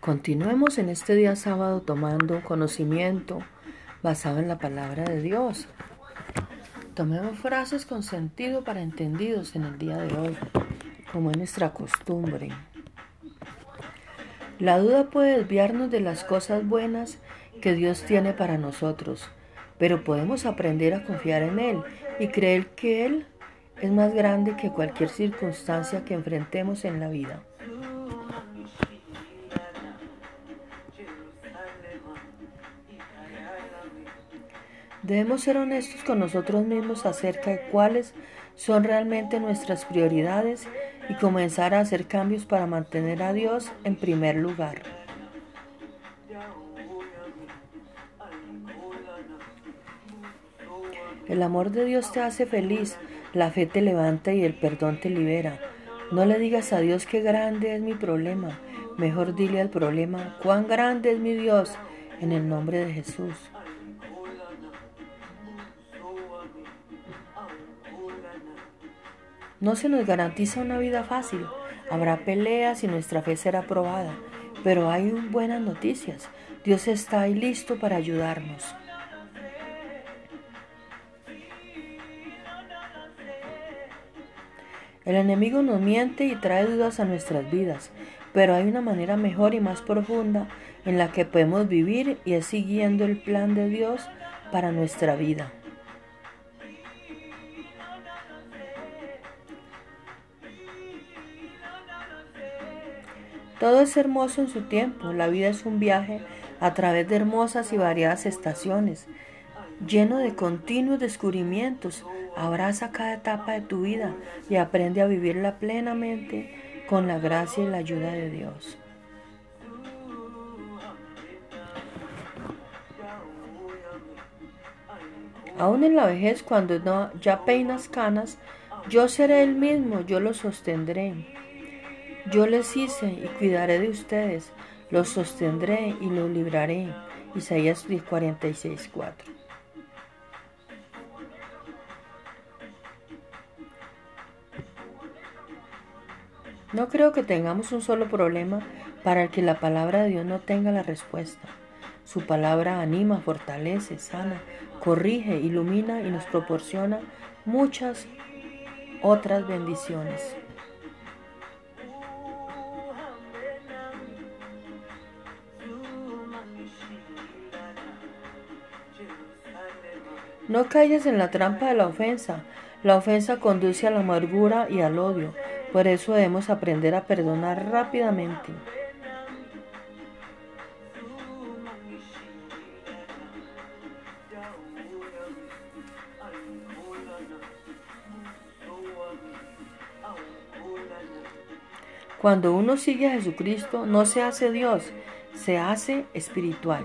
Continuemos en este día sábado tomando conocimiento basado en la palabra de Dios. Tomemos frases con sentido para entendidos en el día de hoy, como es nuestra costumbre. La duda puede desviarnos de las cosas buenas que Dios tiene para nosotros, pero podemos aprender a confiar en Él y creer que Él es más grande que cualquier circunstancia que enfrentemos en la vida. Debemos ser honestos con nosotros mismos acerca de cuáles son realmente nuestras prioridades y comenzar a hacer cambios para mantener a Dios en primer lugar. El amor de Dios te hace feliz, la fe te levanta y el perdón te libera. No le digas a Dios qué grande es mi problema, mejor dile al problema cuán grande es mi Dios en el nombre de Jesús. No se nos garantiza una vida fácil. Habrá peleas y nuestra fe será probada. Pero hay buenas noticias. Dios está ahí listo para ayudarnos. El enemigo nos miente y trae dudas a nuestras vidas, pero hay una manera mejor y más profunda en la que podemos vivir y es siguiendo el plan de Dios para nuestra vida. Todo es hermoso en su tiempo, la vida es un viaje a través de hermosas y variadas estaciones, lleno de continuos descubrimientos. Abraza cada etapa de tu vida y aprende a vivirla plenamente con la gracia y la ayuda de Dios. Aún en la vejez, cuando ya peinas canas, yo seré el mismo, yo lo sostendré. Yo les hice y cuidaré de ustedes, los sostendré y los libraré. Isaías 46, 4. No creo que tengamos un solo problema para el que la palabra de Dios no tenga la respuesta. Su palabra anima, fortalece, sana, corrige, ilumina y nos proporciona muchas otras bendiciones. No caigas en la trampa de la ofensa. La ofensa conduce a la amargura y al odio. Por eso debemos aprender a perdonar rápidamente. Cuando uno sigue a Jesucristo, no se hace Dios, se hace espiritual.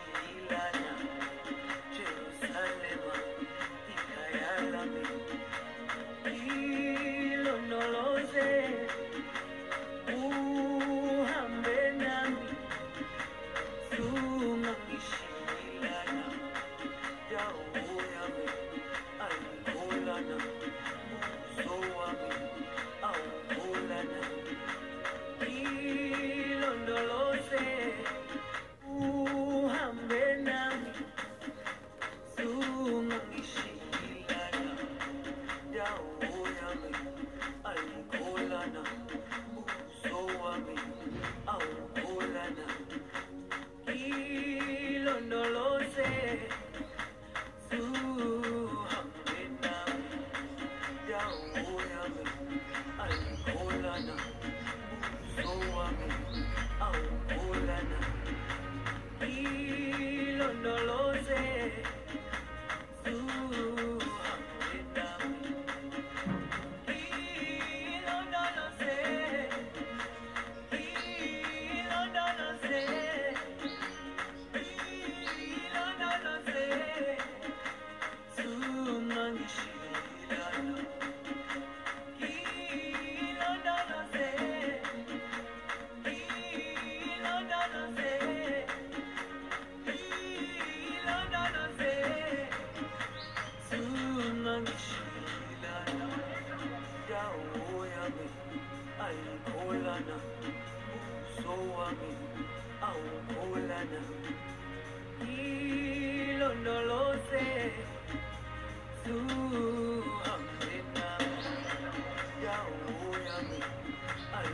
wami au ulana ilondolose su amena yao yami ai